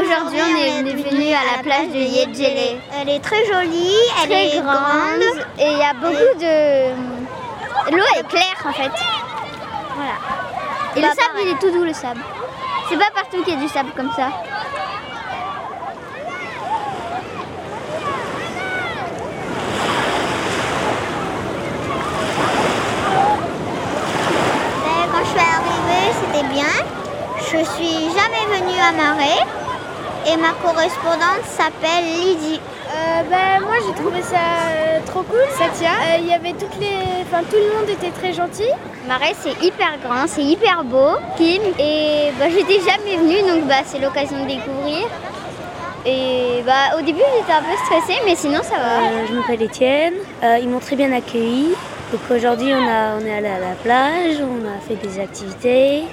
Aujourd'hui, on est venu à la plage de Yedjele. Elle est très jolie, elle Très est grande et il y a beaucoup de... L'eau est claire en fait. Voilà. Et Bah, le sable, pareil. il est tout doux le sable. C'est pas partout qu'il y a du sable comme ça. Ben, quand je suis arrivée, c'était bien. Je suis jamais venue à Marais. Et ma correspondante s'appelle Lydie. Euh, bah, moi j'ai trouvé ça euh, trop cool, ça tient. Euh, Il y avait toutes les. Enfin tout le monde était très gentil. Marais, c'est hyper grand, c'est hyper beau. Kim, et bah, j'étais jamais venue, donc bah, c'est l'occasion de découvrir. Et bah, au début, j'étais un peu stressée, mais sinon, ça va. Euh, je m'appelle Étienne. Euh, ils m'ont très bien accueilli. Donc aujourd'hui, on, a, on est allé à la plage, on a fait des activités.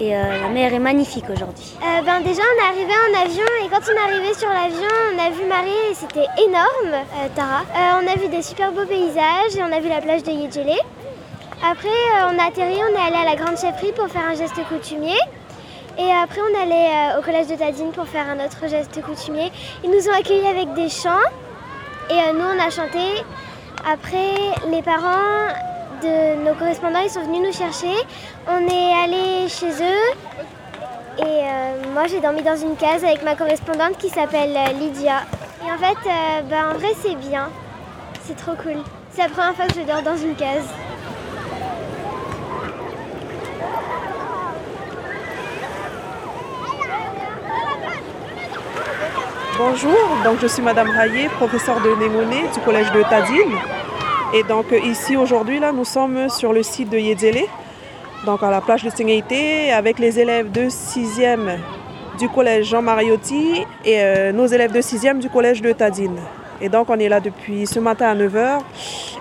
Et euh, la mer est magnifique aujourd'hui. Euh, ben déjà on est arrivé en avion et quand on est arrivé sur l'avion on a vu Marie et c'était énorme, euh, Tara. On a vu des super beaux paysages et on a vu la plage de Yedjele. Après on a atterri, on est allé à la grande chefferie pour faire un geste coutumier. Et après on est allé euh, au collège de Tadine pour faire un autre geste coutumier. Ils nous ont accueillis avec des chants et nous on a chanté. Après les parents nos correspondants ils sont venus nous chercher. On est allé chez eux et euh, moi j'ai dormi dans une case avec ma correspondante qui s'appelle euh, Lydia. Et en fait, euh, bah, en vrai c'est bien. C'est trop cool. C'est la première fois que je dors dans une case. Bonjour, donc je suis Madame Rayet, professeure de Némoné du collège de Tadine. Et donc euh, ici aujourd'hui, là, nous sommes sur le site de Yedzele, donc à la plage de Sengaïté, avec les élèves de 6e du collège Jean Mariotti et euh, nos élèves de 6e du collège de Tadine. Et donc on est là depuis ce matin à 9h.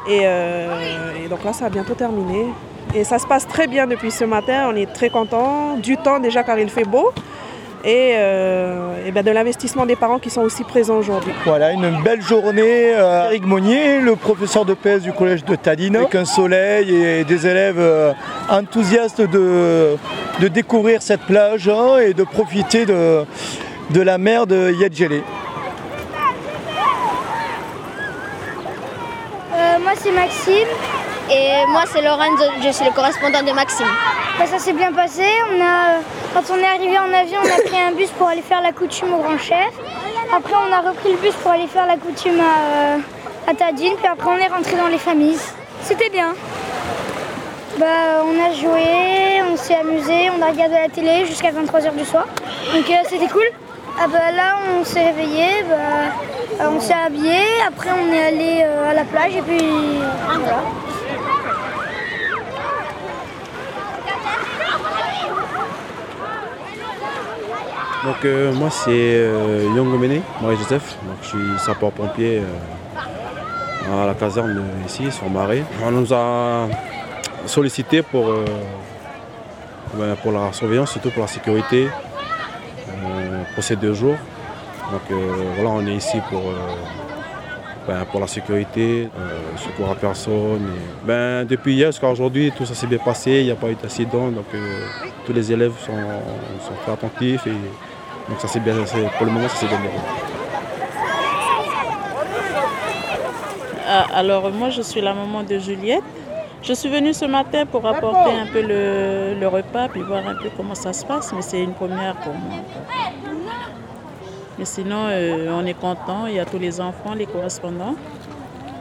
Et, euh, et donc là, ça va bientôt terminer. Et ça se passe très bien depuis ce matin, on est très contents. Du temps déjà car il fait beau. Et, euh, et ben de l'investissement des parents qui sont aussi présents aujourd'hui. Voilà, une belle journée. euh, Eric Monnier, le professeur de PS du collège de Tadine, avec un soleil et des élèves euh, enthousiastes de, de découvrir cette plage hein, et de profiter de, de la mer de Yedjele. Euh, moi c'est Maxime. Et moi, c'est Lorenzo, je suis le correspondant de Maxime. Bah, ça s'est bien passé. On a, quand on est arrivé en avion, on a pris un bus pour aller faire la coutume au grand chef. Après, on a repris le bus pour aller faire la coutume à, euh, Tadine. Puis après, on est rentré dans les familles. C'était bien. Bah, on a joué, on s'est amusé, on a regardé la télé jusqu'à 23h du soir. Donc euh, c'était cool. Ah bah là, on s'est réveillé, bah, on s'est habillé. Après, on est allé euh, à la plage et puis voilà. Donc euh, moi c'est euh, Yongomene, Marie-Joseph. Donc je suis sapeur-pompier euh, à la caserne ici sur Marais. On nous a sollicité pour, euh, ben, pour la surveillance, surtout pour la sécurité pour ces deux jours. Donc voilà, on est ici pour, ben, pour la sécurité, secours à personne. Ben, depuis hier jusqu'à aujourd'hui, tout ça s'est bien passé, il n'y a pas eu d'accident. Donc tous les élèves sont, sont très attentifs et donc ça s'est bien, c'est- pour le moment ça s'est bien déroulé. Ah, Alors moi je suis la maman de Juliette. Je suis venue ce matin pour apporter un peu le, le repas puis voir un peu comment ça se passe, mais c'est une première pour moi. Mais sinon euh, on est content, il y a tous les enfants, les correspondants.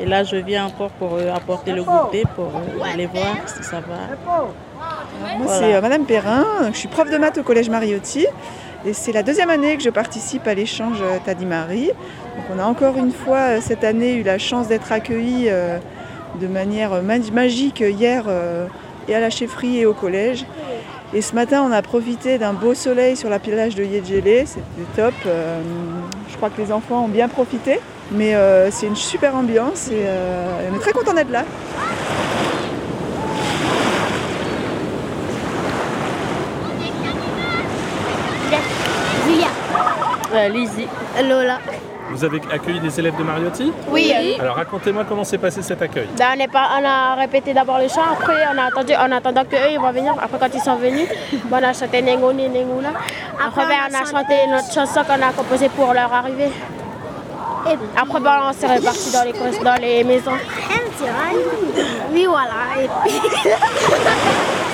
Et là je viens encore pour euh, apporter le goûter pour euh, aller voir si ça va. Moi, Voilà. c'est euh, Madame Perrin, je suis prof de maths au collège Mariotti. Et c'est la deuxième année que je participe à l'échange euh, Tadi-Marie. Donc, on a encore une fois euh, cette année eu la chance d'être accueillis euh, de manière ma- magique hier et à la chefferie et au collège. Et ce matin, on a profité d'un beau soleil sur la plage de Yedjele, c'était top. Je crois que les enfants ont bien profité, mais c'est une super ambiance et on est très content d'être là. Euh, Lizzie, Lola, Vous avez accueilli des élèves de Mariotti Oui. Alors racontez-moi comment s'est passé cet accueil. Ben, on, est pas, on a répété d'abord le chant, après on a attendu en attendant qu'eux ils vont venir. Après quand ils sont venus, ben, on a chanté Nengoni Nengoula. Après, ben, on a chanté notre chanson qu'on a composée pour leur arrivée. Et après ben, on s'est répartis dans les, dans les maisons. Oui, voilà. Et puis...